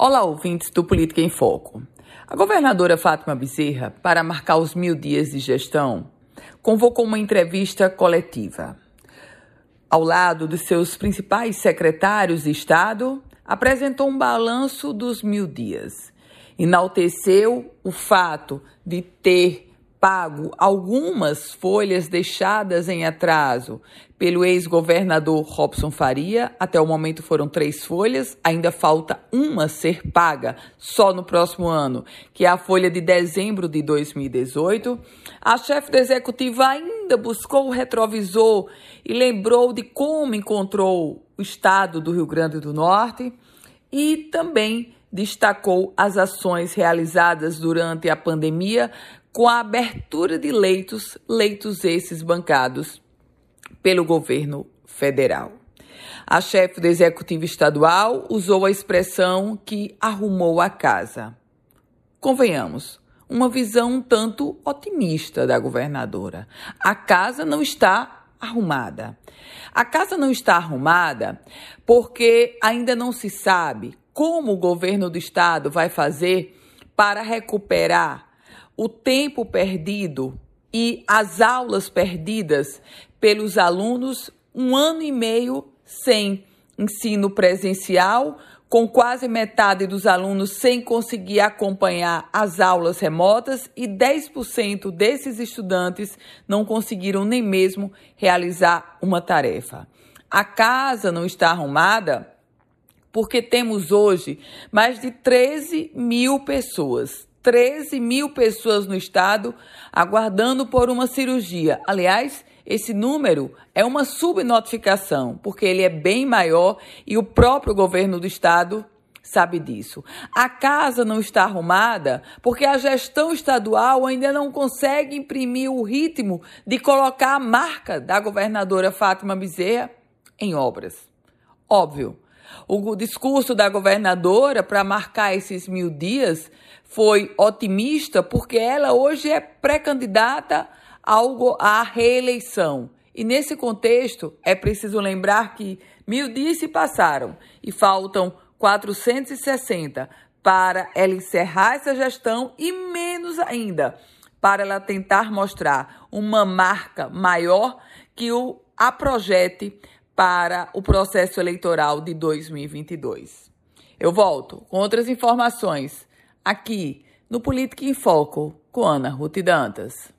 Olá, ouvintes do Política em Foco. A governadora Fátima Bezerra, para marcar os mil dias de gestão, convocou uma entrevista coletiva. Ao lado dos seus principais secretários de Estado, apresentou um balanço dos mil dias. Enalteceu o fato de ter pago algumas folhas deixadas em atraso pelo ex-governador Robson Faria. Até o momento foram três folhas, ainda falta uma ser paga só no próximo ano, que é a folha de dezembro de 2018. A chefe do executivo ainda buscou o retrovisor e lembrou de como encontrou o estado do Rio Grande do Norte e também destacou as ações realizadas durante a pandemia com a abertura de leitos, leitos esses bancados pelo governo federal. A chefe do executivo estadual usou a expressão que arrumou a casa. Convenhamos, uma visão um tanto otimista da governadora. A casa não está arrumada. A casa não está arrumada porque ainda não se sabe como o governo do estado vai fazer para recuperar o tempo perdido e as aulas perdidas pelos alunos um ano e meio sem ensino presencial, com quase metade dos alunos sem conseguir acompanhar as aulas remotas e 10% desses estudantes não conseguiram nem mesmo realizar uma tarefa. A casa não está arrumada porque temos hoje mais de 13 mil pessoas 13 mil pessoas no estado aguardando por uma cirurgia. Aliás, esse número é uma subnotificação, porque ele é bem maior e o próprio governo do estado sabe disso. A casa não está arrumada porque a gestão estadual ainda não consegue imprimir o ritmo de colocar a marca da governadora Fátima Bezerra em obras. Óbvio, o discurso da governadora para marcar esses mil dias foi otimista porque ela hoje é pré-candidata à reeleição. E nesse contexto, é preciso lembrar que mil dias se passaram e faltam 460 para ela encerrar essa gestão e menos ainda para ela tentar mostrar uma marca maior que o a projete para o processo eleitoral de 2022. Eu volto com outras informações aqui no Política em Foco com Ana Ruth Dantas.